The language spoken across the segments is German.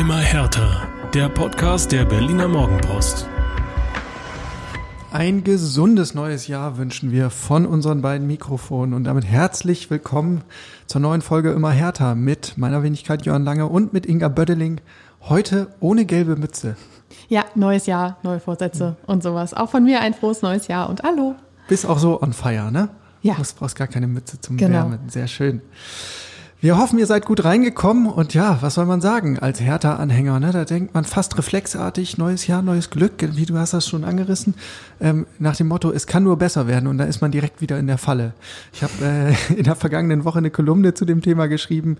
Immer härter. Der Podcast der Berliner Morgenpost. Ein gesundes neues Jahr wünschen wir von unseren beiden Mikrofonen und damit herzlich willkommen zur neuen Folge Immer härter mit meiner Wenigkeit Jörn Lange und mit Inga Bödeling. Heute ohne gelbe Mütze. Ja, neues Jahr, neue Vorsätze und sowas. Auch von mir ein frohes neues Jahr und hallo. Bist auch so on fire, ne? Ja. Du brauchst gar keine Mütze zum Genau. Wärmen. Sehr schön. Wir hoffen, ihr seid gut reingekommen und ja, was soll man sagen als Hertha-Anhänger? Ne? Da denkt man fast reflexartig, neues Jahr, neues Glück, wie du hast das schon angerissen, ähm, nach dem Motto, es kann nur besser werden und da ist man direkt wieder in der Falle. Ich habe äh, in der vergangenen Woche eine Kolumne zu dem Thema geschrieben,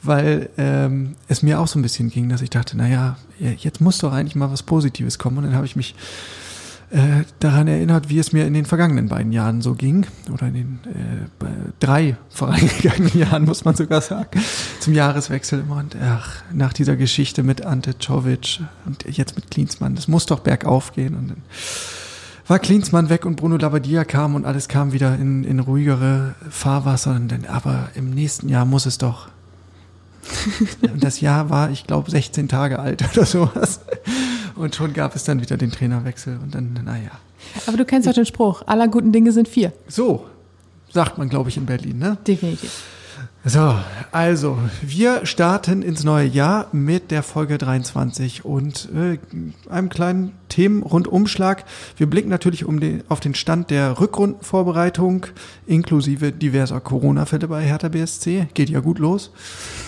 weil ähm, es mir auch so ein bisschen ging, dass ich dachte, naja, jetzt muss doch eigentlich mal was Positives kommen und dann habe ich mich äh, daran erinnert, wie es mir in den vergangenen beiden Jahren so ging. Oder in den äh, drei vorangegangenen Jahren, muss man sogar sagen. Zum Jahreswechsel immer. Und ach, nach dieser Geschichte mit Ante Czovic und jetzt mit Klinsmann, das muss doch bergauf gehen. Und dann war Klinsmann weg und Bruno Labbadia kam und alles kam wieder in, in ruhigere Fahrwasser. Und dann, aber im nächsten Jahr muss es doch. Und das Jahr war, ich glaube, 16 Tage alt oder sowas. Und schon gab es dann wieder den Trainerwechsel und dann, naja. Aber du kennst doch den Spruch, aller guten Dinge sind vier. So, sagt man, glaube ich, in Berlin, ne? Definitiv. So, also, wir starten ins neue Jahr mit der Folge 23 und äh, einem kleinen Themenrundumschlag. Wir blicken natürlich um den, auf den Stand der Rückrundenvorbereitung, inklusive diverser Corona-Fälle bei Hertha BSC. Geht ja gut los.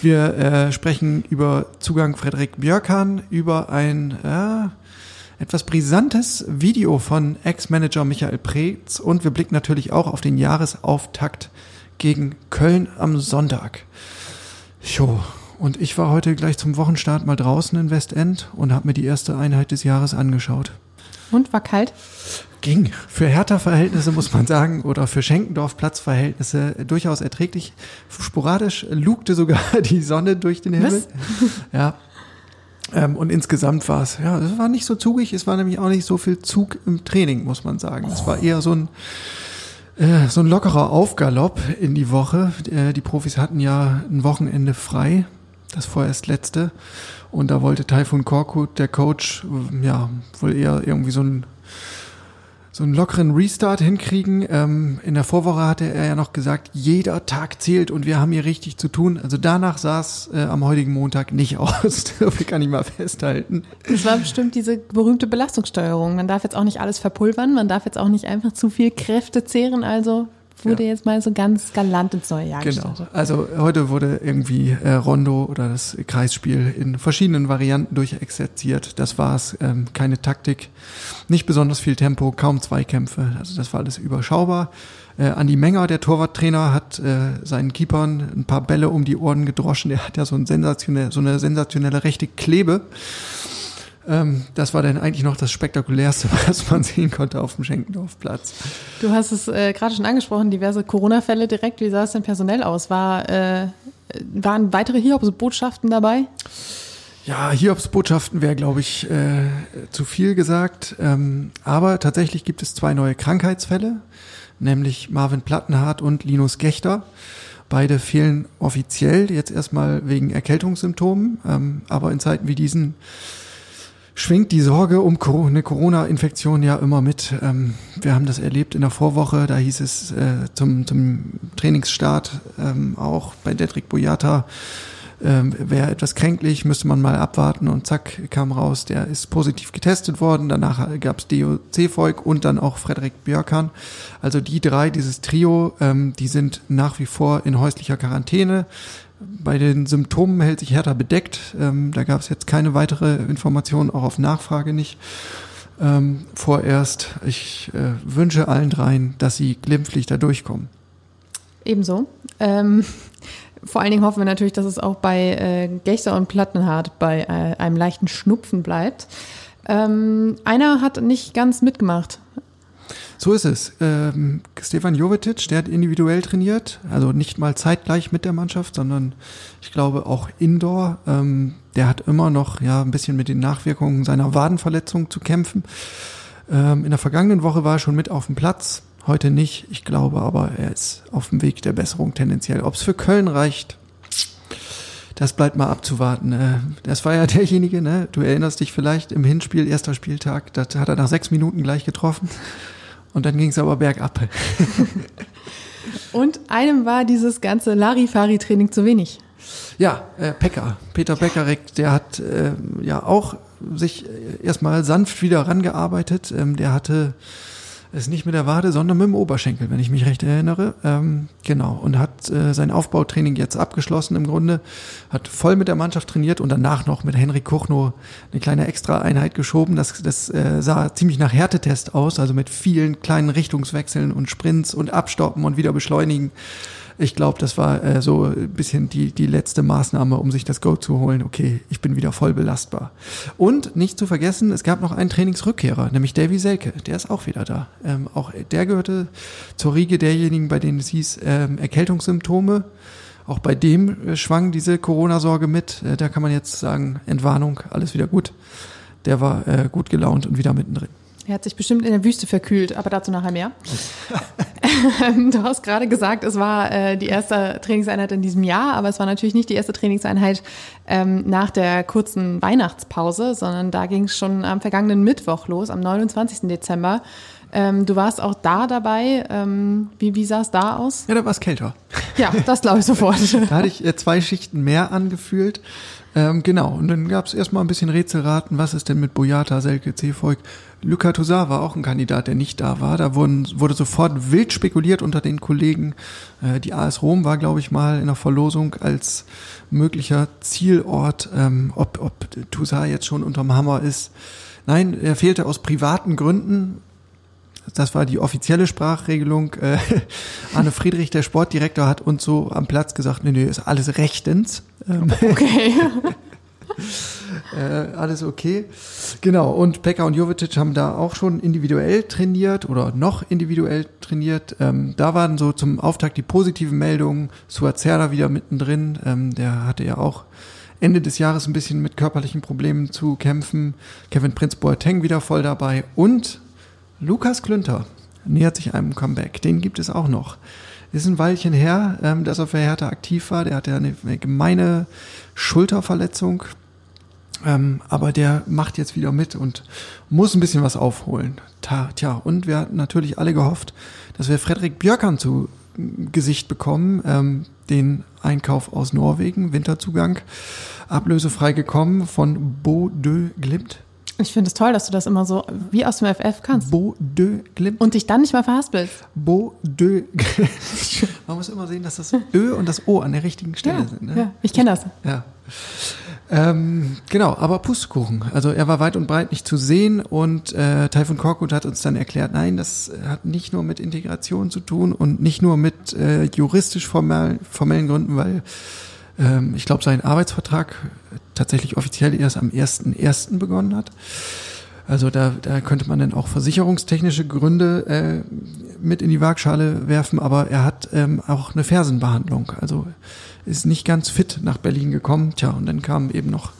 Wir äh, sprechen über Zugang Frederik Björkan, über ein äh, etwas brisantes Video von Ex-Manager Michael Preetz und wir blicken natürlich auch auf den Jahresauftakt gegen Köln am Sonntag. Jo, und ich war heute gleich zum Wochenstart mal draußen in Westend und habe mir die erste Einheit des Jahres angeschaut. Und war kalt? Ging. Für Hertha-Verhältnisse muss man sagen oder für Schenkendorf-Platz-Verhältnisse durchaus erträglich. Sporadisch lugte sogar die Sonne durch den Himmel. Ja. Ähm, und insgesamt war es, ja, es war nicht so zugig, es war nämlich auch nicht so viel Zug im Training, muss man sagen. Es war eher so ein, äh, so ein lockerer Aufgalopp in die Woche. Äh, die Profis hatten ja ein Wochenende frei, das vorerst letzte. Und da wollte Taifun Korkut, der Coach, ja, wohl eher irgendwie so ein so einen lockeren Restart hinkriegen. Ähm, in der Vorwoche hatte er ja noch gesagt, jeder Tag zählt und wir haben hier richtig zu tun. Also danach sah es äh, am heutigen Montag nicht aus. viel kann ich mal festhalten. Das war bestimmt diese berühmte Belastungssteuerung. Man darf jetzt auch nicht alles verpulvern, man darf jetzt auch nicht einfach zu viel Kräfte zehren. Also wurde Ja. jetzt mal so ganz galant ins neue Jahr Genau. gestartet. Also heute wurde irgendwie äh, Rondo oder das Kreisspiel in verschiedenen Varianten durchexerziert. Das war's. Ähm, keine Taktik, nicht besonders viel Tempo, kaum Zweikämpfe. Also das war alles überschaubar. Äh, Andi Menger, der Torwarttrainer, hat äh, seinen Keepern ein paar Bälle um die Ohren gedroschen. Der hat ja so, ein sensationell, so eine sensationelle rechte Klebe. Ähm, das war dann eigentlich noch das Spektakulärste, was man sehen konnte auf dem Schenkendorfplatz. Du hast es äh, gerade schon angesprochen, diverse Corona-Fälle direkt. Wie sah es denn personell aus? War, äh, waren weitere Hiobs-Botschaften dabei? Ja, Hiobs-Botschaften wäre, glaube ich, äh, zu viel gesagt. Ähm, aber tatsächlich gibt es zwei neue Krankheitsfälle, nämlich Marvin Plattenhardt und Linus Gechter. Beide fehlen offiziell jetzt erstmal wegen Erkältungssymptomen, ähm, aber in Zeiten wie diesen schwingt die Sorge um eine Corona-Infektion ja immer mit. Ähm, wir haben das erlebt in der Vorwoche, da hieß es äh, zum, zum Trainingsstart ähm, auch bei Dedrick Boyata, ähm, wäre etwas kränklich, müsste man mal abwarten und zack, kam raus, der ist positiv getestet worden. Danach gab es DOC-Volk und dann auch Frederik Björkan. Also die drei, dieses Trio, die sind nach wie vor in häuslicher Quarantäne. Bei den Symptomen hält sich Hertha bedeckt. Ähm, da gab es jetzt keine weitere Information, auch auf Nachfrage nicht. Ähm, vorerst, ich äh, wünsche allen dreien, dass sie glimpflich da durchkommen. Ebenso. Ähm, vor allen Dingen hoffen wir natürlich, dass es auch bei äh, Gechter und Plattenhardt bei äh, einem leichten Schnupfen bleibt. Ähm, einer hat nicht ganz mitgemacht. So ist es. Ähm, Stefan Jovetic, der hat individuell trainiert, also nicht mal zeitgleich mit der Mannschaft, sondern ich glaube auch indoor. Ähm, der hat immer noch ja ein bisschen mit den Nachwirkungen seiner Wadenverletzung zu kämpfen. Ähm, in der vergangenen Woche war er schon mit auf dem Platz, heute nicht. Ich glaube aber, er ist auf dem Weg der Besserung tendenziell. Ob es für Köln reicht, das bleibt mal abzuwarten. Äh, das war ja derjenige, ne? du erinnerst dich vielleicht im Hinspiel, erster Spieltag, das hat er nach sechs Minuten gleich getroffen und dann ging es aber bergab. und einem war dieses ganze Larifari-Training zu wenig. Ja, äh, Pecker, Peter Peckarek, der hat äh, ja auch sich erstmal sanft wieder rangearbeitet. Ähm, der hatte es nicht mit der Wade, sondern mit dem Oberschenkel, wenn ich mich recht erinnere. Ähm, genau. Und hat äh, sein Aufbautraining jetzt abgeschlossen im Grunde. Hat voll mit der Mannschaft trainiert und danach noch mit Henrik Kuchno eine kleine Extra-Einheit geschoben. Das, das äh, sah ziemlich nach Härtetest aus, also mit vielen kleinen Richtungswechseln und Sprints und Abstoppen und wieder beschleunigen. Ich glaube, das war äh, so ein bisschen die, die letzte Maßnahme, um sich das Go zu holen. Okay, ich bin wieder voll belastbar. Und nicht zu vergessen, es gab noch einen Trainingsrückkehrer, nämlich Davy Selke. Der ist auch wieder da. Ähm, auch der gehörte zur Riege derjenigen, bei denen es hieß ähm, Erkältungssymptome. Auch bei dem äh, schwang diese Corona-Sorge mit. Äh, da kann man jetzt sagen, Entwarnung, alles wieder gut. Der war äh, gut gelaunt und wieder mittendrin. Er hat sich bestimmt in der Wüste verkühlt, aber dazu nachher mehr. du hast gerade gesagt, es war äh, die erste Trainingseinheit in diesem Jahr, aber es war natürlich nicht die erste Trainingseinheit ähm, nach der kurzen Weihnachtspause, sondern da ging es schon am vergangenen Mittwoch los, am 29. Dezember. Ähm, du warst auch da dabei. Ähm, wie, wie sah es da aus? Ja, da war es kälter. Ja, das glaube ich sofort. da hatte ich äh, zwei Schichten mehr angefühlt. Ähm, genau, und dann gab es erstmal ein bisschen Rätselraten, was ist denn mit Boyata, Selke, Zeefolk. Luca Toussaint war auch ein Kandidat, der nicht da war. Da wurden, wurde sofort wild spekuliert unter den Kollegen. Äh, die AS Rom war, glaube ich, mal in der Verlosung als möglicher Zielort, ähm, ob, ob Toussaint jetzt schon unterm Hammer ist. Nein, er fehlte aus privaten Gründen. Das war die offizielle Sprachregelung. Äh, Arne Friedrich, der Sportdirektor, hat uns so am Platz gesagt, nee, nee, ist alles rechtens. Ähm, okay. äh, alles okay. Genau, und Pekka und Jovetic haben da auch schon individuell trainiert oder noch individuell trainiert. Ähm, da waren so zum Auftakt die positiven Meldungen. Suazerda wieder mittendrin. Ähm, der hatte ja auch Ende des Jahres ein bisschen mit körperlichen Problemen zu kämpfen. Kevin Prinz Boateng wieder voll dabei. Und Lukas Klünter nähert sich einem Comeback. Den gibt es auch noch. Ist ein Weilchen her, ähm, dass er für Hertha aktiv war. Der hatte eine, eine gemeine Schulterverletzung. Ähm, aber der macht jetzt wieder mit und muss ein bisschen was aufholen. Ta, tja, und wir hatten natürlich alle gehofft, dass wir Frederik Björkan zu Gesicht bekommen. Ähm, den Einkauf aus Norwegen, Winterzugang, ablösefrei gekommen von Bo de Glimt. Ich finde es toll, dass du das immer so wie aus dem FF kannst. Bo de Glimt. Und dich dann nicht mal verhaspelst. Bo de Man muss immer sehen, dass das Ö und das O an der richtigen Stelle ja, sind. Ne? Ja, ich kenne das. Ja. Ähm, genau, aber Pustekuchen. Also er war weit und breit nicht zu sehen und äh, Taifun Korkut hat uns dann erklärt, nein, das hat nicht nur mit Integration zu tun und nicht nur mit äh, juristisch formell, formellen Gründen, weil ähm, ich glaube, sein Arbeitsvertrag tatsächlich offiziell erst am 1.1. begonnen hat. Also da, da könnte man dann auch versicherungstechnische Gründe äh, mit in die Waagschale werfen, aber er hat ähm, auch eine Fersenbehandlung. Also ist nicht ganz fit nach Berlin gekommen. Tja, und dann kam eben noch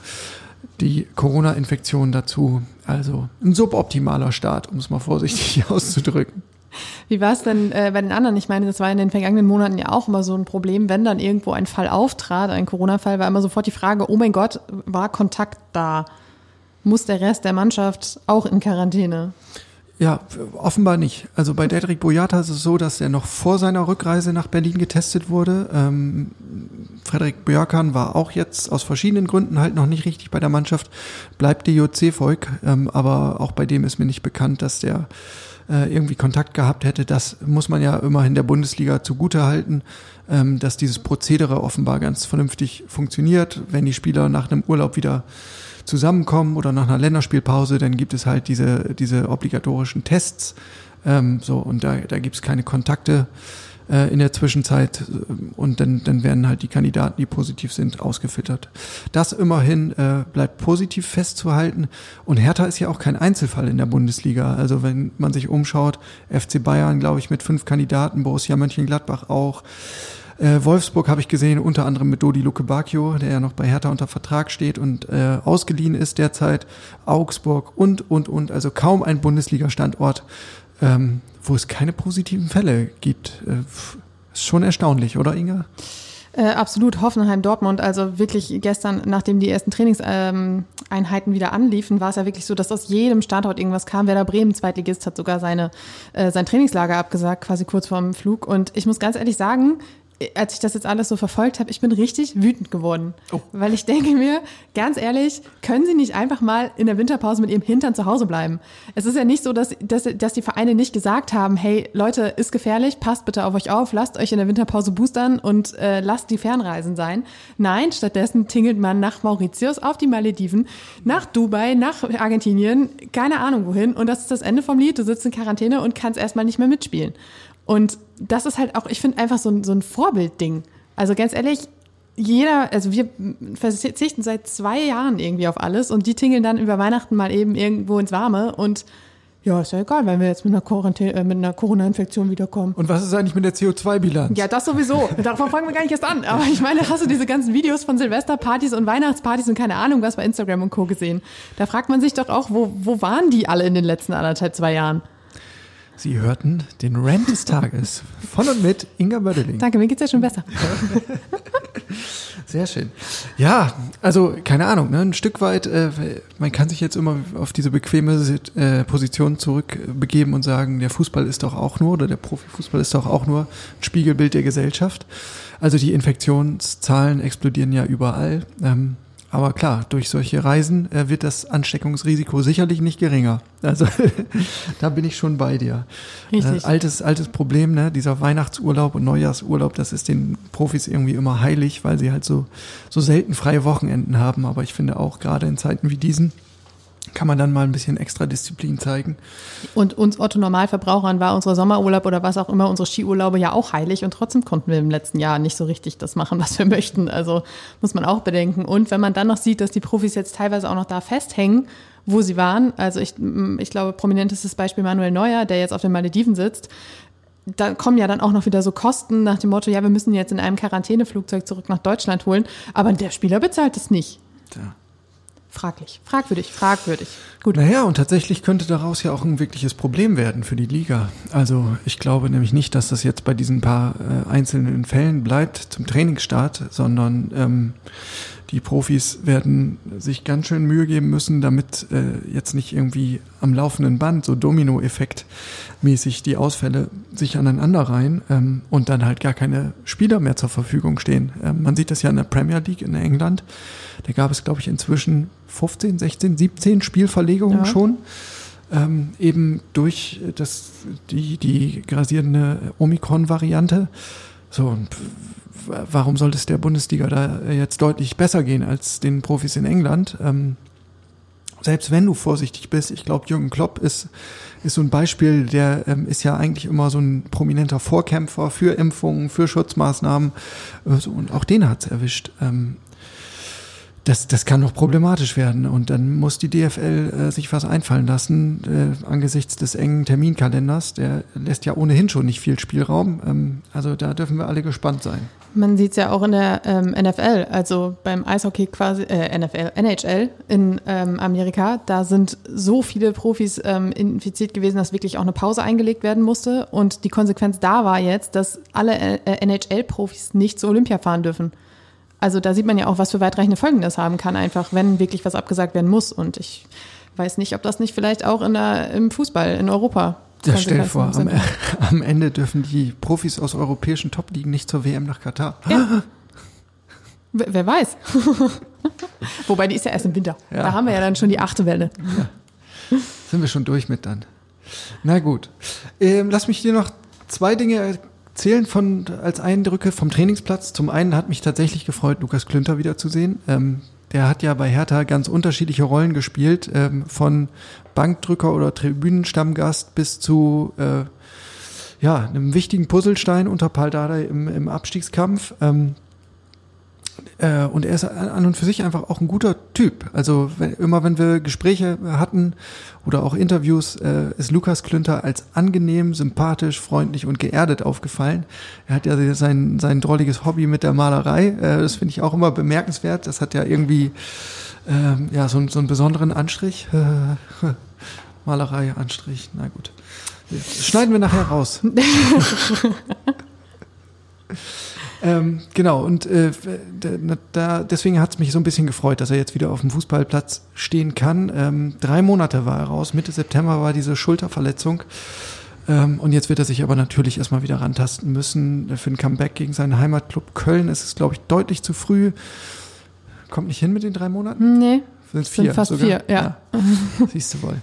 die Corona-Infektion dazu. Also ein suboptimaler Start, um es mal vorsichtig auszudrücken. Wie war es denn äh, bei den anderen? Ich meine, das war in den vergangenen Monaten ja auch immer so ein Problem, wenn dann irgendwo ein Fall auftrat, ein Corona-Fall, war immer sofort die Frage, oh mein Gott, war Kontakt da? Muss der Rest der Mannschaft auch in Quarantäne? Ja, offenbar nicht. Also bei Dedrick Boyata ist es so, dass er noch vor seiner Rückreise nach Berlin getestet wurde. Ähm, Frederik Björkan war auch jetzt aus verschiedenen Gründen halt noch nicht richtig bei der Mannschaft, bleibt DJC-Volk, ähm, aber auch bei dem ist mir nicht bekannt, dass der äh, irgendwie Kontakt gehabt hätte. Das muss man ja immerhin der Bundesliga zugute halten, ähm, dass dieses Prozedere offenbar ganz vernünftig funktioniert, wenn die Spieler nach einem Urlaub wieder zusammenkommen oder nach einer Länderspielpause, dann gibt es halt diese, diese obligatorischen Tests. Ähm, so, und da, da gibt es keine Kontakte äh, in der Zwischenzeit und dann, dann werden halt die Kandidaten, die positiv sind, ausgefiltert. Das immerhin äh, bleibt positiv festzuhalten. Und Hertha ist ja auch kein Einzelfall in der Bundesliga. Also wenn man sich umschaut, FC Bayern, glaube ich, mit fünf Kandidaten, Borussia Mönchengladbach auch. Äh, Wolfsburg habe ich gesehen, unter anderem mit Dodi Luke Bacchio, der ja noch bei Hertha unter Vertrag steht und äh, ausgeliehen ist derzeit. Augsburg und, und, und. Also kaum ein Bundesliga-Standort, ähm, wo es keine positiven Fälle gibt. Äh, ist schon erstaunlich, oder Inga? Äh, absolut, Hoffenheim, Dortmund. Also wirklich gestern, nachdem die ersten Trainingseinheiten wieder anliefen, war es ja wirklich so, dass aus jedem Standort irgendwas kam. Werder Bremen, Zweitligist, hat sogar seine, äh, sein Trainingslager abgesagt, quasi kurz vorm Flug. Und ich muss ganz ehrlich sagen, als ich das jetzt alles so verfolgt habe, ich bin richtig wütend geworden. Oh. Weil ich denke mir, ganz ehrlich, können Sie nicht einfach mal in der Winterpause mit Ihrem Hintern zu Hause bleiben? Es ist ja nicht so, dass, dass, dass die Vereine nicht gesagt haben, hey Leute, ist gefährlich, passt bitte auf euch auf, lasst euch in der Winterpause boostern und äh, lasst die Fernreisen sein. Nein, stattdessen tingelt man nach Mauritius, auf die Malediven, nach Dubai, nach Argentinien, keine Ahnung wohin. Und das ist das Ende vom Lied. Du sitzt in Quarantäne und kannst erstmal nicht mehr mitspielen. Und das ist halt auch, ich finde einfach so ein, so ein Vorbildding. Also ganz ehrlich, jeder, also wir verzichten seit zwei Jahren irgendwie auf alles und die tingeln dann über Weihnachten mal eben irgendwo ins Warme und ja, ist ja egal, wenn wir jetzt mit einer, Quarantä äh, mit einer Corona-Infektion wiederkommen. Und was ist eigentlich mit der CO2-Bilanz? Ja, das sowieso. Davon fangen wir gar nicht erst an. Aber ich meine, hast du diese ganzen Videos von Silvesterpartys und Weihnachtspartys und keine Ahnung was bei Instagram und Co. gesehen? Da fragt man sich doch auch, wo, wo waren die alle in den letzten anderthalb, zwei Jahren? Sie hörten den Rant des Tages von und mit Inga Bödeling. Danke, mir geht's ja schon besser. Sehr schön. Ja, also keine Ahnung, ne, ein Stück weit, äh, man kann sich jetzt immer auf diese bequeme äh, Position zurückbegeben und sagen, der Fußball ist doch auch nur, oder der Profifußball ist doch auch nur ein Spiegelbild der Gesellschaft. Also die Infektionszahlen explodieren ja überall. Ähm, aber klar, durch solche Reisen äh, wird das Ansteckungsrisiko sicherlich nicht geringer. Also da bin ich schon bei dir. Richtig. Äh, altes, altes Problem, ne? dieser Weihnachtsurlaub und Neujahrsurlaub, das ist den Profis irgendwie immer heilig, weil sie halt so, so selten freie Wochenenden haben. Aber ich finde auch gerade in Zeiten wie diesen, kann man dann mal ein bisschen extra Disziplin zeigen. Und uns Otto Normalverbrauchern war unser Sommerurlaub oder was auch immer, unsere Skiurlaube ja auch heilig und trotzdem konnten wir im letzten Jahr nicht so richtig das machen, was wir möchten. Also muss man auch bedenken. Und wenn man dann noch sieht, dass die Profis jetzt teilweise auch noch da festhängen, wo sie waren, also ich, ich glaube, prominentestes Beispiel Manuel Neuer, der jetzt auf den Malediven sitzt, da kommen ja dann auch noch wieder so Kosten nach dem Motto, ja, wir müssen jetzt in einem Quarantäneflugzeug zurück nach Deutschland holen, aber der Spieler bezahlt es nicht. Ja fraglich, fragwürdig, fragwürdig. Gut. Naja, und tatsächlich könnte daraus ja auch ein wirkliches Problem werden für die Liga. Also ich glaube nämlich nicht, dass das jetzt bei diesen paar äh, einzelnen Fällen bleibt zum Trainingsstart, sondern ähm, die Profis werden sich ganz schön Mühe geben müssen, damit äh, jetzt nicht irgendwie am laufenden Band so Domino-Effekt mäßig die Ausfälle sich aneinander reihen ähm, und dann halt gar keine Spieler mehr zur Verfügung stehen. Ähm, man sieht das ja in der Premier League in England. Da gab es, glaube ich, inzwischen 15, 16, 17 Spielverlegungen ja. schon. Ähm, eben durch das, die, die grasierende Omikron-Variante. So, warum sollte es der Bundesliga da jetzt deutlich besser gehen als den Profis in England? Ähm, selbst wenn du vorsichtig bist, ich glaube, Jürgen Klopp ist, ist so ein Beispiel, der ähm, ist ja eigentlich immer so ein prominenter Vorkämpfer für Impfungen, für Schutzmaßnahmen. Äh, und auch den hat's erwischt. Ähm, das, das kann noch problematisch werden. Und dann muss die DFL äh, sich was einfallen lassen äh, angesichts des engen Terminkalenders. Der lässt ja ohnehin schon nicht viel Spielraum. Ähm, also da dürfen wir alle gespannt sein. Man sieht es ja auch in der ähm, NFL, also beim Eishockey quasi, äh, NFL, NHL in ähm, Amerika. Da sind so viele Profis ähm, infiziert gewesen, dass wirklich auch eine Pause eingelegt werden musste. Und die Konsequenz da war jetzt, dass alle äh, NHL-Profis nicht zu Olympia fahren dürfen. Also da sieht man ja auch, was für weitreichende Folgen das haben kann, einfach wenn wirklich was abgesagt werden muss. Und ich weiß nicht, ob das nicht vielleicht auch in der, im Fußball in Europa. Ja, stell dir vor, am, am, Ende dürfen die Profis aus europäischen Top-Ligen nicht zur WM nach Katar. Ja. Wer weiß. Wobei, die ist ja erst im Winter. Ja. Da haben wir ja dann schon die achte Welle. Ja. Sind wir schon durch mit dann. Na gut. Ähm, lass mich dir noch zwei Dinge zählen von, als Eindrücke vom Trainingsplatz. Zum einen hat mich tatsächlich gefreut, Lukas Klünter wiederzusehen. Ähm, der hat ja bei Hertha ganz unterschiedliche Rollen gespielt, ähm, von Bankdrücker oder Tribünenstammgast bis zu äh, ja, einem wichtigen Puzzlestein unter Paldada im, im Abstiegskampf. Ähm, äh, und er ist an und für sich einfach auch ein guter Typ. Also wenn, immer wenn wir Gespräche hatten oder auch Interviews, äh, ist Lukas Klünter als angenehm, sympathisch, freundlich und geerdet aufgefallen. Er hat ja sein, sein drolliges Hobby mit der Malerei. Äh, das finde ich auch immer bemerkenswert. Das hat ja irgendwie äh, ja, so, so einen besonderen Anstrich. Malerei, Anstrich, na gut. Das schneiden wir nachher raus. ähm, genau, und äh, da, deswegen hat es mich so ein bisschen gefreut, dass er jetzt wieder auf dem Fußballplatz stehen kann. Ähm, drei Monate war er raus, Mitte September war diese Schulterverletzung. Ähm, und jetzt wird er sich aber natürlich erstmal wieder rantasten müssen. Für ein Comeback gegen seinen Heimatclub Köln ist es, glaube ich, deutlich zu früh. Kommt nicht hin mit den drei Monaten? Nee. Sind vier sind fast sogar? vier, ja. Siehst du wohl.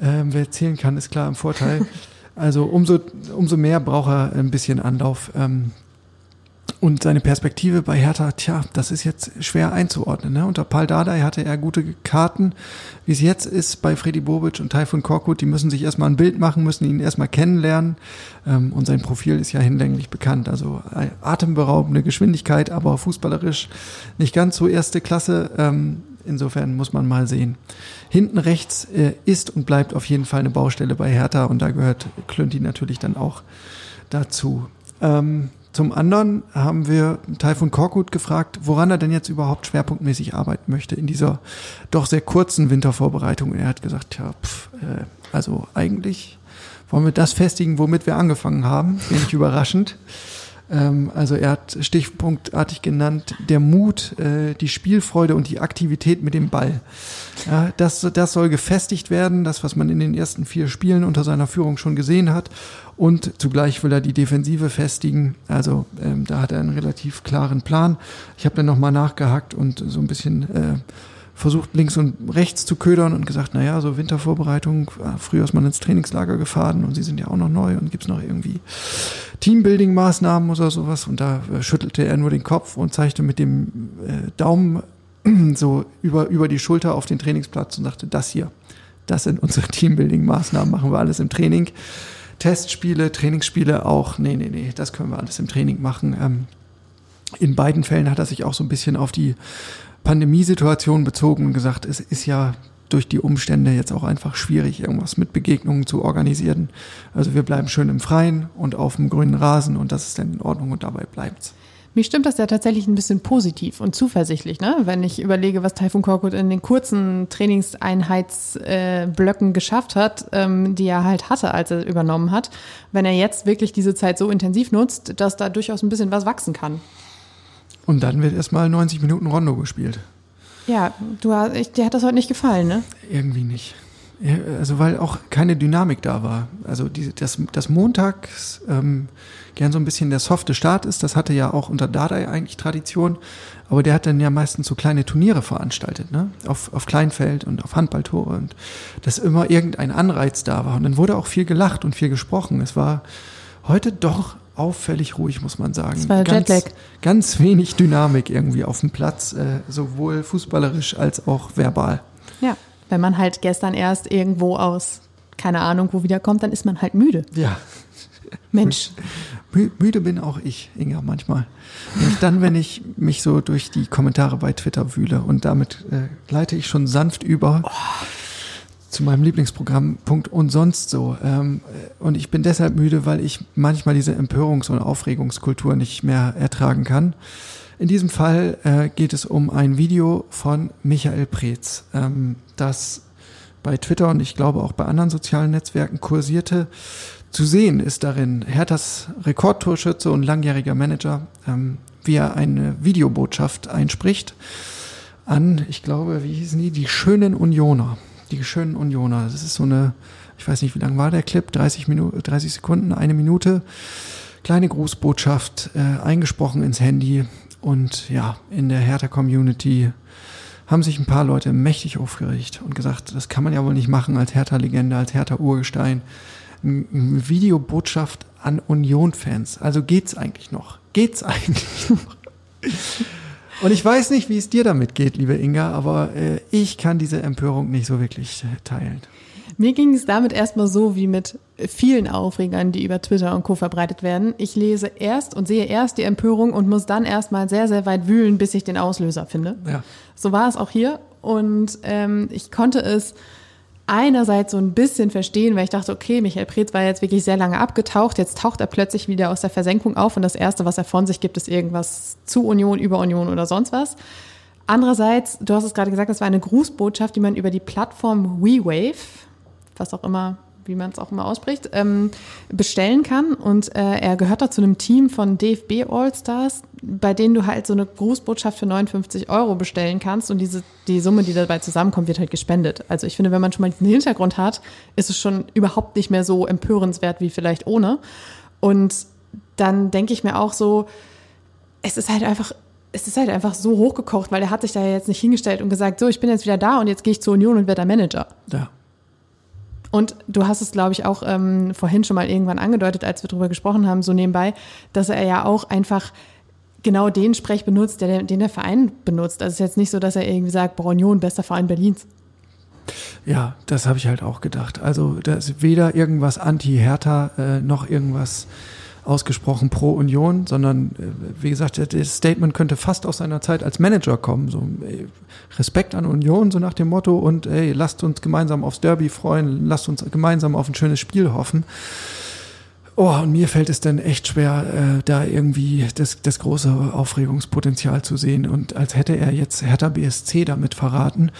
Ähm, wer zählen kann, ist klar im Vorteil. Also umso, umso mehr braucht er ein bisschen Anlauf. Ähm, und seine Perspektive bei Hertha, tja, das ist jetzt schwer einzuordnen. Ne? Unter Paul Dardai hatte er gute Karten. Wie es jetzt ist bei Freddy Bobic und Taifun Korkut, die müssen sich erstmal ein Bild machen, müssen ihn erstmal kennenlernen. Ähm, und sein Profil ist ja hinlänglich bekannt. Also äh, atemberaubende Geschwindigkeit, aber fußballerisch nicht ganz so erste Klasse. Ähm, insofern muss man mal sehen. Hinten rechts äh, ist und bleibt auf jeden Fall eine Baustelle bei Hertha und da gehört Klünti natürlich dann auch dazu. Ähm, zum anderen haben wir Taifun Korkut gefragt, woran er denn jetzt überhaupt schwerpunktmäßig arbeiten möchte in dieser doch sehr kurzen Wintervorbereitung. Und er hat gesagt, ja, pff, äh, also eigentlich wollen wir das festigen, womit wir angefangen haben. Wenig überraschend. Ähm, also er hat stichpunktartig genannt, der Mut, äh, die Spielfreude und die Aktivität mit dem Ball. Ja, das, das soll gefestigt werden, das, was man in den ersten vier Spielen unter seiner Führung schon gesehen hat. Und zugleich will er die Defensive festigen. Also ähm, da hat er einen relativ klaren Plan. Ich habe dann nochmal nachgehakt und so ein bisschen äh, versucht, links und rechts zu ködern und gesagt, naja, so Wintervorbereitung, äh, früher ist man ins Trainingslager gefahren und sie sind ja auch noch neu und gibt's noch irgendwie Teambuilding-Maßnahmen oder sowas. Und da äh, schüttelte er nur den Kopf und zeigte mit dem äh, Daumen so über, über die Schulter auf den Trainingsplatz und sagte, das hier, das sind unsere Teambuilding-Maßnahmen, machen wir alles im Training. Testspiele, Trainingsspiele auch, nee, nee, nee, das können wir alles im Training machen. Ähm, in beiden Fällen hat er sich auch so ein bisschen auf die Pandemiesituation bezogen und gesagt, es ist ja durch die Umstände jetzt auch einfach schwierig, irgendwas mit Begegnungen zu organisieren. Also wir bleiben schön im Freien und auf dem grünen Rasen und das ist dann in Ordnung und dabei bleibt's. Mir stimmt das ja tatsächlich ein bisschen positiv und zuversichtlich, ne? wenn ich überlege, was Taifun Korkut in den kurzen Trainingseinheitsblöcken äh, geschafft hat, ähm, die er halt hatte, als er übernommen hat. Wenn er jetzt wirklich diese Zeit so intensiv nutzt, dass da durchaus ein bisschen was wachsen kann. Und dann wird erstmal 90 Minuten Rondo gespielt. Ja, du hast, ich, dir hat das heute nicht gefallen, ne? Irgendwie nicht. Also weil auch keine Dynamik da war. Also die, das, das montags ähm, gern so ein bisschen der softe Start ist, das hatte ja auch unter Dardai eigentlich Tradition, aber der hat dann ja meistens so kleine Turniere veranstaltet, ne? Auf, auf Kleinfeld und auf Handballtore und dass immer irgendein Anreiz da war. Und dann wurde auch viel gelacht und viel gesprochen. Es war heute doch auffällig ruhig, muss man sagen. Das war ganz, Jetlag. ganz wenig Dynamik irgendwie auf dem Platz, äh, sowohl fußballerisch als auch verbal. Ja, wenn man halt gestern erst irgendwo aus, keine Ahnung, wo wiederkommt, dann ist man halt müde. Ja. Mensch. Mü müde bin auch ich, Inga, manchmal. Und dann, wenn ich mich so durch die Kommentare bei Twitter wühle und damit äh, leite ich schon sanft über zu meinem Lieblingsprogramm Punkt und sonst so. Ähm, und ich bin deshalb müde, weil ich manchmal diese Empörungs- und Aufregungskultur nicht mehr ertragen kann. In diesem Fall äh, geht es um ein Video von Michael Preetz, ähm, das bei Twitter und ich glaube auch bei anderen sozialen Netzwerken kursierte. Zu sehen ist darin Herthas Rekordtorschütze und langjähriger Manager, ähm, wie er eine Videobotschaft einspricht an, ich glaube, wie hießen die, die schönen Unioner. Die schönen Unioner. Das ist so eine, ich weiß nicht, wie lang war der Clip? 30 Minuten, 30 Sekunden, eine Minute. Kleine Grußbotschaft, äh, eingesprochen ins Handy. Und ja, in der Hertha-Community haben sich ein paar Leute mächtig aufgeregt und gesagt, das kann man ja wohl nicht machen als Hertha-Legende, als Hertha-Urgestein. Videobotschaft an Union-Fans. Also geht's eigentlich noch? Geht's eigentlich noch? Und ich weiß nicht, wie es dir damit geht, liebe Inga, aber äh, ich kann diese Empörung nicht so wirklich äh, teilen. Mir ging es damit erstmal so wie mit vielen Aufregern, die über Twitter und Co. verbreitet werden. Ich lese erst und sehe erst die Empörung und muss dann erstmal sehr, sehr weit wühlen, bis ich den Auslöser finde. Ja. So war es auch hier. Und ähm, ich konnte es einerseits so ein bisschen verstehen, weil ich dachte, okay, Michael Preetz war jetzt wirklich sehr lange abgetaucht, jetzt taucht er plötzlich wieder aus der Versenkung auf und das Erste, was er von sich gibt, ist irgendwas zu Union, über Union oder sonst was. Andererseits, du hast es gerade gesagt, das war eine Grußbotschaft, die man über die Plattform WeWave, was auch immer wie man es auch immer ausspricht, ähm, bestellen kann. Und äh, er gehört da zu einem Team von DFB All-Stars, bei denen du halt so eine Grußbotschaft für 59 Euro bestellen kannst. Und diese, die Summe, die dabei zusammenkommt, wird halt gespendet. Also ich finde, wenn man schon mal diesen Hintergrund hat, ist es schon überhaupt nicht mehr so empörenswert wie vielleicht ohne. Und dann denke ich mir auch so, es ist halt einfach es ist halt einfach so hochgekocht, weil er hat sich da jetzt nicht hingestellt und gesagt, so, ich bin jetzt wieder da und jetzt gehe ich zur Union und werde da Manager. Ja. Und du hast es, glaube ich, auch ähm, vorhin schon mal irgendwann angedeutet, als wir darüber gesprochen haben, so nebenbei, dass er ja auch einfach genau den Sprech benutzt, der, den der Verein benutzt. Also es ist jetzt nicht so, dass er irgendwie sagt, boah, Union, bester Verein Berlins. Ja, das habe ich halt auch gedacht. Also da ist weder irgendwas anti-Hertha äh, noch irgendwas ausgesprochen pro Union, sondern äh, wie gesagt, das Statement könnte fast aus seiner Zeit als Manager kommen. So ey, Respekt an Union, so nach dem Motto, und ey, lasst uns gemeinsam aufs Derby freuen, lasst uns gemeinsam auf ein schönes Spiel hoffen. Oh, und mir fällt es dann echt schwer, äh, da irgendwie das, das große Aufregungspotenzial zu sehen. Und als hätte er jetzt Hertha BSC damit verraten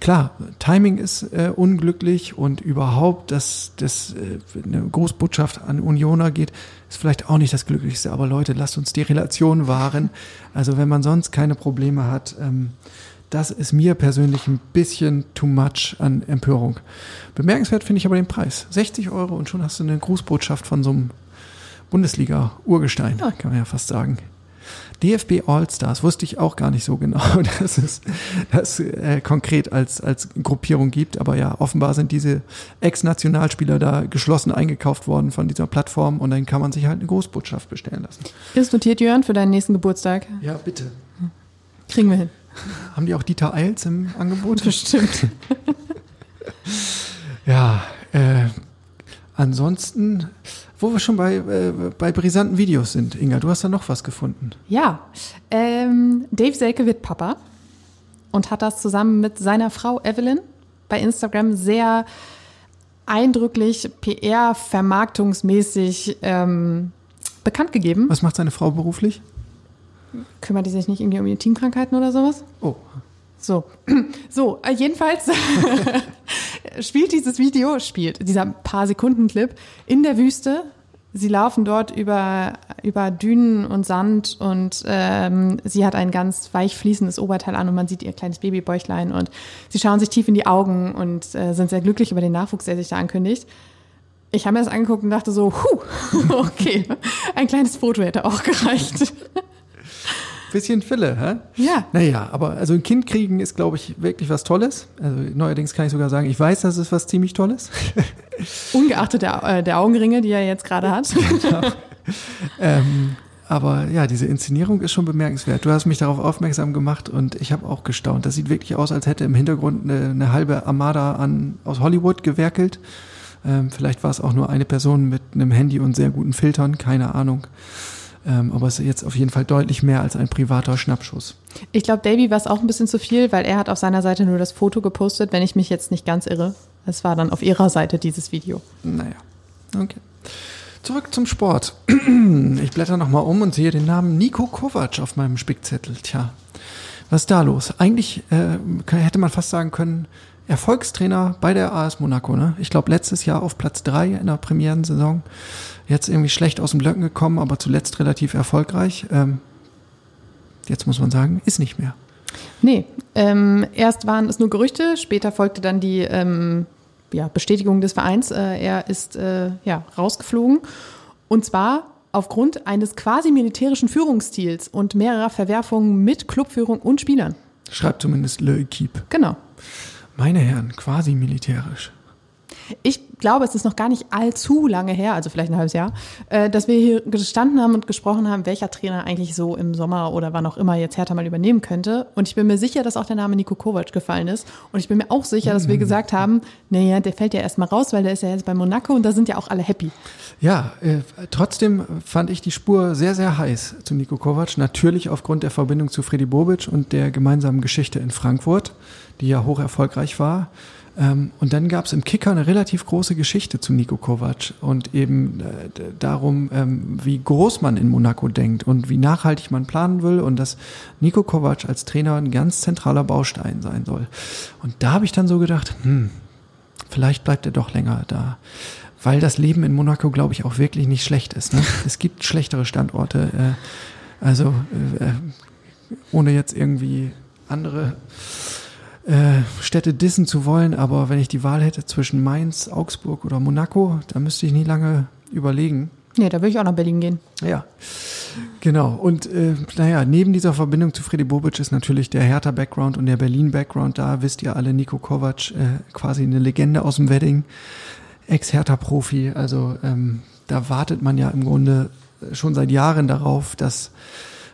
klar, Timing ist äh, unglücklich und überhaupt, dass das äh, eine Großbotschaft an Unioner geht, ist vielleicht auch nicht das Glücklichste. Aber Leute, lasst uns die Relation wahren. Also wenn man sonst keine Probleme hat, ähm, das ist mir persönlich ein bisschen too much an Empörung. Bemerkenswert finde ich aber den Preis. 60 Euro und schon hast du eine Grußbotschaft von so einem Bundesliga-Urgestein, ja. kann man ja fast sagen. DFB All-Stars wusste ich auch gar nicht so genau, dass es das äh, konkret als, als Gruppierung gibt. Aber ja, offenbar sind diese Ex-Nationalspieler da geschlossen eingekauft worden von dieser Plattform und dann kann man sich halt eine Großbotschaft bestellen lassen. Ist notiert, Jörn, für deinen nächsten Geburtstag? Ja, bitte. Kriegen wir hin. Haben die auch Dieter Eils im Angebot? Bestimmt. ja, äh, ansonsten wo wir schon bei, äh, bei brisanten Videos sind, Inga, du hast da noch was gefunden. Ja, ähm, Dave Selke wird Papa und hat das zusammen mit seiner Frau Evelyn bei Instagram sehr eindrücklich PR-vermarktungsmäßig ähm, bekannt gegeben. Was macht seine Frau beruflich? Kümmert die sich nicht irgendwie um die Teamkrankheiten oder sowas? Oh. So, so äh, jedenfalls spielt dieses Video, spielt dieser paar Sekunden Clip in der Wüste. Sie laufen dort über, über Dünen und Sand und ähm, sie hat ein ganz weich fließendes Oberteil an und man sieht ihr kleines Babybäuchlein und sie schauen sich tief in die Augen und äh, sind sehr glücklich über den Nachwuchs, der sich da ankündigt. Ich habe mir das angeguckt und dachte so, huh, okay, ein kleines Foto hätte auch gereicht. Bisschen Fille, hä? Ja. Naja, aber also ein Kind kriegen ist, glaube ich, wirklich was Tolles. Also neuerdings kann ich sogar sagen, ich weiß, das ist was ziemlich Tolles. Ungeachtet der, äh, der Augenringe, die er jetzt gerade hat. Genau. ähm, aber ja, diese Inszenierung ist schon bemerkenswert. Du hast mich darauf aufmerksam gemacht und ich habe auch gestaunt. Das sieht wirklich aus, als hätte im Hintergrund eine, eine halbe Armada an, aus Hollywood gewerkelt. Ähm, vielleicht war es auch nur eine Person mit einem Handy und sehr guten Filtern, keine Ahnung. Ähm, aber es ist jetzt auf jeden Fall deutlich mehr als ein privater Schnappschuss. Ich glaube, Davy war es auch ein bisschen zu viel, weil er hat auf seiner Seite nur das Foto gepostet, wenn ich mich jetzt nicht ganz irre. Es war dann auf ihrer Seite dieses Video. Naja, okay. Zurück zum Sport. Ich blätter nochmal um und sehe den Namen Nico Kovac auf meinem Spickzettel. Tja, was ist da los? Eigentlich äh, hätte man fast sagen können, Erfolgstrainer bei der AS Monaco. Ne? Ich glaube, letztes Jahr auf Platz drei in der Premierensaison. Jetzt irgendwie schlecht aus dem Blöcken gekommen, aber zuletzt relativ erfolgreich. Ähm, jetzt muss man sagen, ist nicht mehr. Nee, ähm, erst waren es nur Gerüchte, später folgte dann die ähm, ja, Bestätigung des Vereins. Äh, er ist äh, ja, rausgeflogen. Und zwar aufgrund eines quasi militärischen Führungsstils und mehrerer Verwerfungen mit Clubführung und Spielern. Schreibt zumindest Le Equipe. Genau. Meine Herren, quasi militärisch. Ich glaube, es ist noch gar nicht allzu lange her, also vielleicht ein halbes Jahr, äh, dass wir hier gestanden haben und gesprochen haben, welcher Trainer eigentlich so im Sommer oder wann auch immer jetzt Hertha mal übernehmen könnte. Und ich bin mir sicher, dass auch der Name Nico Kovac gefallen ist. Und ich bin mir auch sicher, dass wir mhm. gesagt haben, naja, der fällt ja erstmal raus, weil der ist ja jetzt bei Monaco und da sind ja auch alle happy. Ja, äh, trotzdem fand ich die Spur sehr, sehr heiß zu Nico Kovac. Natürlich aufgrund der Verbindung zu Freddy Bobic und der gemeinsamen Geschichte in Frankfurt, die ja hoch erfolgreich war. Ähm, und dann gab es im Kicker eine relativ große Geschichte zu Nico Kovac und eben äh, darum, ähm, wie groß man in Monaco denkt und wie nachhaltig man planen will und dass Nico Kovac als Trainer ein ganz zentraler Baustein sein soll. Und da habe ich dann so gedacht, hm, vielleicht bleibt er doch länger da. Weil das Leben in Monaco, glaube ich, auch wirklich nicht schlecht ist. Ne? es gibt schlechtere Standorte. Äh, also äh, ohne jetzt irgendwie andere äh, Städte dissen zu wollen, aber wenn ich die Wahl hätte zwischen Mainz, Augsburg oder Monaco, da müsste ich nie lange überlegen. Nee, da würde ich auch nach Berlin gehen. Ja, genau. Und äh, naja, neben dieser Verbindung zu Freddy Bobic ist natürlich der Hertha-Background und der Berlin-Background da. Wisst ihr alle, Nico Kovac, äh, quasi eine Legende aus dem Wedding, Ex-Hertha-Profi. Also ähm, da wartet man ja im Grunde schon seit Jahren darauf, dass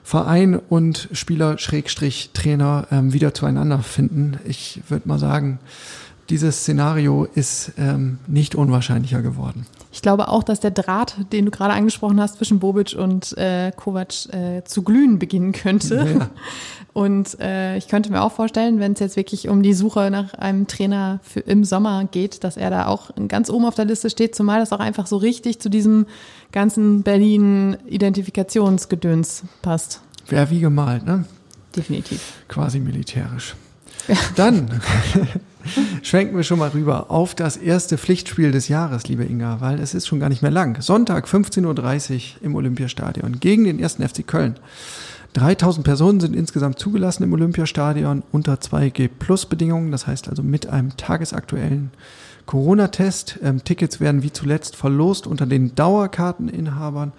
Verein und Spieler Schrägstrich Trainer ähm, wieder zueinander finden. Ich würde mal sagen, dieses Szenario ist ähm, nicht unwahrscheinlicher geworden. Ich glaube auch, dass der Draht, den du gerade angesprochen hast, zwischen Bobic und äh, Kovac äh, zu glühen beginnen könnte. Ja. Und äh, ich könnte mir auch vorstellen, wenn es jetzt wirklich um die Suche nach einem Trainer für im Sommer geht, dass er da auch ganz oben auf der Liste steht, zumal das auch einfach so richtig zu diesem ganzen Berlin-Identifikationsgedöns passt. Wäre wie gemalt, ne? Definitiv. Quasi militärisch. Ja. Dann schwenken wir schon mal rüber auf das erste Pflichtspiel des Jahres, liebe Inga, weil es ist schon gar nicht mehr lang. Sonntag 15.30 Uhr im Olympiastadion gegen den ersten FC Köln. 3000 Personen sind insgesamt zugelassen im Olympiastadion unter 2G-Plus-Bedingungen, das heißt also mit einem tagesaktuellen Corona-Test. Ähm, Tickets werden wie zuletzt verlost unter den Dauerkarteninhabern.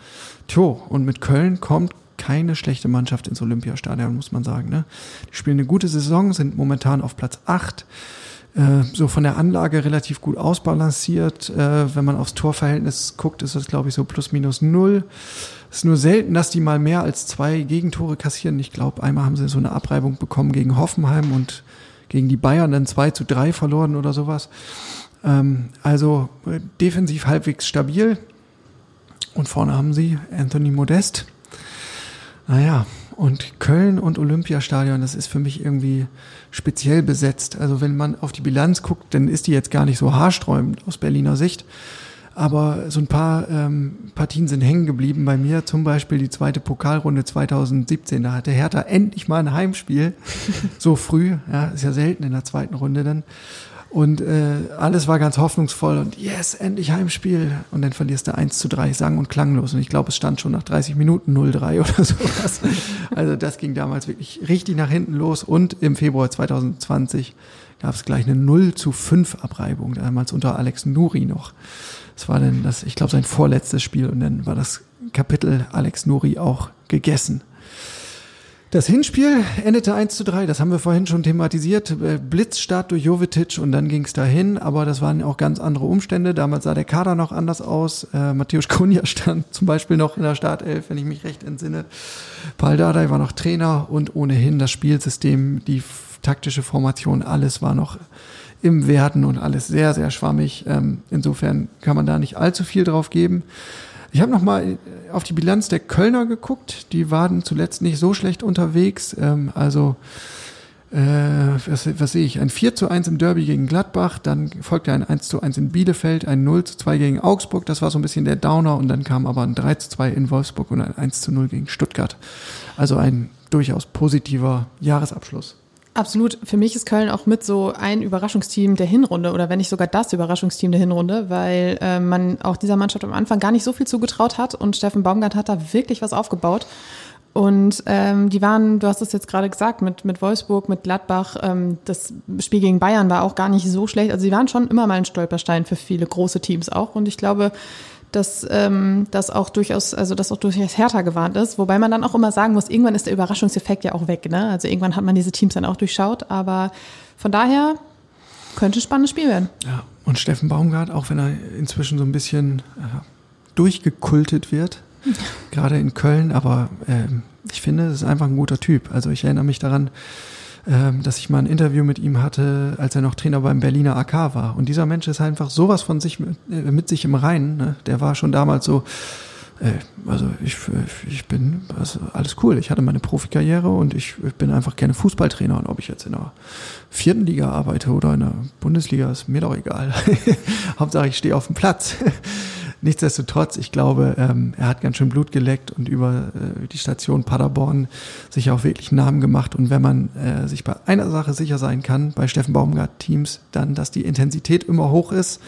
Tjo, und mit Köln kommt keine schlechte Mannschaft ins Olympiastadion, muss man sagen. Ne? Die spielen eine gute Saison, sind momentan auf Platz 8 äh, so von der Anlage relativ gut ausbalanciert. Äh, wenn man aufs Torverhältnis guckt, ist das, glaube ich, so plus minus null. Es ist nur selten, dass die mal mehr als zwei Gegentore kassieren. Ich glaube, einmal haben sie so eine Abreibung bekommen gegen Hoffenheim und gegen die Bayern dann 2 zu 3 verloren oder sowas. Ähm, also äh, defensiv halbwegs stabil. Und vorne haben sie Anthony Modest. Naja, und Köln und Olympiastadion, das ist für mich irgendwie speziell besetzt. Also wenn man auf die Bilanz guckt, dann ist die jetzt gar nicht so haarsträubend aus Berliner Sicht. Aber so ein paar ähm, Partien sind hängen geblieben bei mir. Zum Beispiel die zweite Pokalrunde 2017. Da hatte Hertha endlich mal ein Heimspiel. so früh. Ja, ist ja selten in der zweiten Runde dann. Und äh, alles war ganz hoffnungsvoll und yes, endlich Heimspiel. Und dann verlierst du 1 zu 3, sang- und klanglos. Und ich glaube, es stand schon nach 30 Minuten 0-3 oder sowas. also das ging damals wirklich richtig nach hinten los. Und im Februar 2020 gab es gleich eine 0 zu 5 Abreibung, damals unter Alex Nuri noch. Das war dann das, ich glaube, sein vorletztes Spiel und dann war das Kapitel Alex Nuri auch gegessen. Das Hinspiel endete 1 zu 3, das haben wir vorhin schon thematisiert. Äh, Blitzstart durch Jovetic und dann ging es dahin, aber das waren auch ganz andere Umstände. Damals sah der Kader noch anders aus. Äh, Matthäus Kunja stand zum Beispiel noch in der Startelf, wenn ich mich recht entsinne. Paul Dardai war noch Trainer und ohnehin das Spielsystem, die taktische Formation, alles war noch im Werden und alles sehr, sehr schwammig. Ähm, insofern kann man da nicht allzu viel drauf geben. Ich habe nochmal auf die Bilanz der Kölner geguckt. Die waren zuletzt nicht so schlecht unterwegs. Ähm, also, äh, was, was sehe ich? Ein 4 zu 1 im Derby gegen Gladbach, dann folgte ein 1 zu 1 in Bielefeld, ein 0 zu 2 gegen Augsburg, das war so ein bisschen der Downer und dann kam aber ein 3 zu 2 in Wolfsburg und ein 1 zu 0 gegen Stuttgart. Also ein durchaus positiver Jahresabschluss. Absolut. Für mich ist Köln auch mit so ein Überraschungsteam der Hinrunde oder wenn nicht sogar das Überraschungsteam der Hinrunde, weil äh, man auch dieser Mannschaft am Anfang gar nicht so viel zugetraut hat und Steffen Baumgart hat da wirklich was aufgebaut. Und ähm, die waren, du hast es jetzt gerade gesagt, mit, mit Wolfsburg, mit Gladbach, ähm, das Spiel gegen Bayern war auch gar nicht so schlecht. Also sie waren schon immer mal ein Stolperstein für viele große Teams auch. Und ich glaube, dass ähm, das auch durchaus, also das auch durchaus härter gewarnt ist. Wobei man dann auch immer sagen muss, irgendwann ist der Überraschungseffekt ja auch weg. Ne? Also irgendwann hat man diese Teams dann auch durchschaut. Aber von daher könnte ein spannendes Spiel werden. Ja, und Steffen Baumgart, auch wenn er inzwischen so ein bisschen äh, durchgekultet wird, gerade in Köln, aber äh, ich finde, es ist einfach ein guter Typ. Also ich erinnere mich daran, dass ich mal ein Interview mit ihm hatte, als er noch Trainer beim Berliner AK war. Und dieser Mensch ist einfach sowas von sich mit, äh, mit sich im Reinen. Ne? Der war schon damals so, äh, also ich, ich bin, also alles cool. Ich hatte meine Profikarriere und ich, ich bin einfach gerne Fußballtrainer. Und ob ich jetzt in der vierten Liga arbeite oder in der Bundesliga, ist mir doch egal. Hauptsache ich stehe auf dem Platz. Nichtsdestotrotz, ich glaube, ähm, er hat ganz schön Blut geleckt und über äh, die Station Paderborn sich auch wirklich Namen gemacht. Und wenn man äh, sich bei einer Sache sicher sein kann, bei Steffen Baumgart Teams, dann, dass die Intensität immer hoch ist.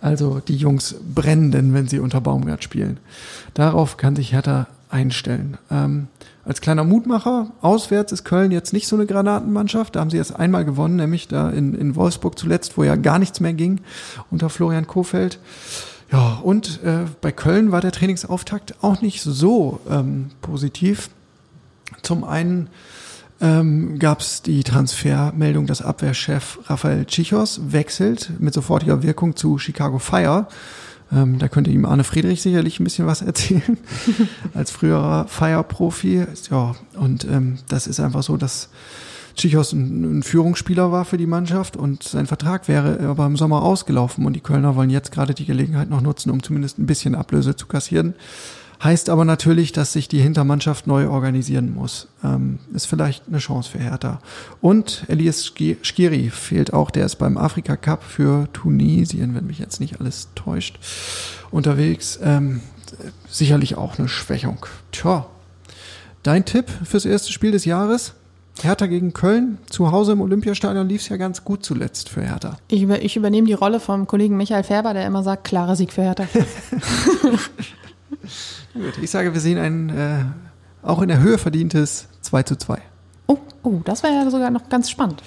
Also die Jungs brennen denn, wenn sie unter Baumgart spielen. Darauf kann sich Hertha einstellen. Ähm, als kleiner Mutmacher, auswärts ist Köln jetzt nicht so eine Granatenmannschaft. Da haben sie erst einmal gewonnen, nämlich da in, in Wolfsburg zuletzt, wo ja gar nichts mehr ging unter Florian Kofeld. Ja, und äh, bei Köln war der Trainingsauftakt auch nicht so ähm, positiv. Zum einen ähm, gab es die Transfermeldung, dass Abwehrchef Rafael Chichos wechselt mit sofortiger Wirkung zu Chicago Fire. Ähm, da könnte ihm Arne Friedrich sicherlich ein bisschen was erzählen, als früherer Fire-Profi. Ja, und ähm, das ist einfach so, dass Tschichos ein, ein, Führungsspieler war für die Mannschaft und sein Vertrag wäre aber im Sommer ausgelaufen und die Kölner wollen jetzt gerade die Gelegenheit noch nutzen, um zumindest ein bisschen Ablöse zu kassieren. Heißt aber natürlich, dass sich die Hintermannschaft neu organisieren muss. Ähm, ist vielleicht eine Chance für Hertha. Und Elias Skiri fehlt auch. Der ist beim Afrika Cup für Tunesien, wenn mich jetzt nicht alles täuscht, unterwegs. Ähm, sicherlich auch eine Schwächung. Tja, dein Tipp fürs erste Spiel des Jahres? Hertha gegen Köln. Zu Hause im Olympiastadion lief es ja ganz gut zuletzt für Hertha. Ich, über, ich übernehme die Rolle vom Kollegen Michael Färber, der immer sagt, klarer Sieg für Hertha. Gut, ich sage, wir sehen ein äh, auch in der Höhe verdientes 2 zu 2. Oh, oh das wäre ja sogar noch ganz spannend.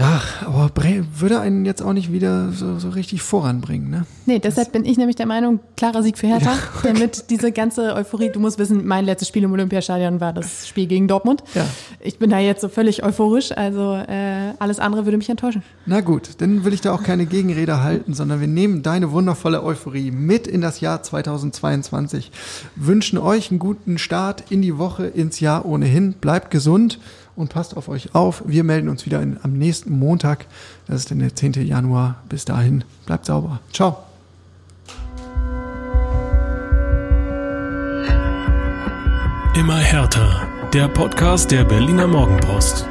Ja, aber würde einen jetzt auch nicht wieder so, so richtig voranbringen, ne? Nee, deshalb das bin ich nämlich der Meinung, klarer Sieg für Hertha, ja, okay. damit diese ganze Euphorie, du musst wissen, mein letztes Spiel im Olympiastadion war das Spiel gegen Dortmund. Ja. Ich bin da jetzt so völlig euphorisch, also äh, alles andere würde mich enttäuschen. Na gut, dann will ich da auch keine Gegenrede halten, sondern wir nehmen deine wundervolle Euphorie mit in das Jahr 2022, wünschen euch einen guten Start in die Woche, ins Jahr ohnehin, bleibt gesund und passt auf euch auf. Wir melden uns wieder in, am nächsten Montag. Das ist dann der 10. Januar. Bis dahin, bleibt sauber. Ciao. Immer härter. Der Podcast der Berliner Morgenpost.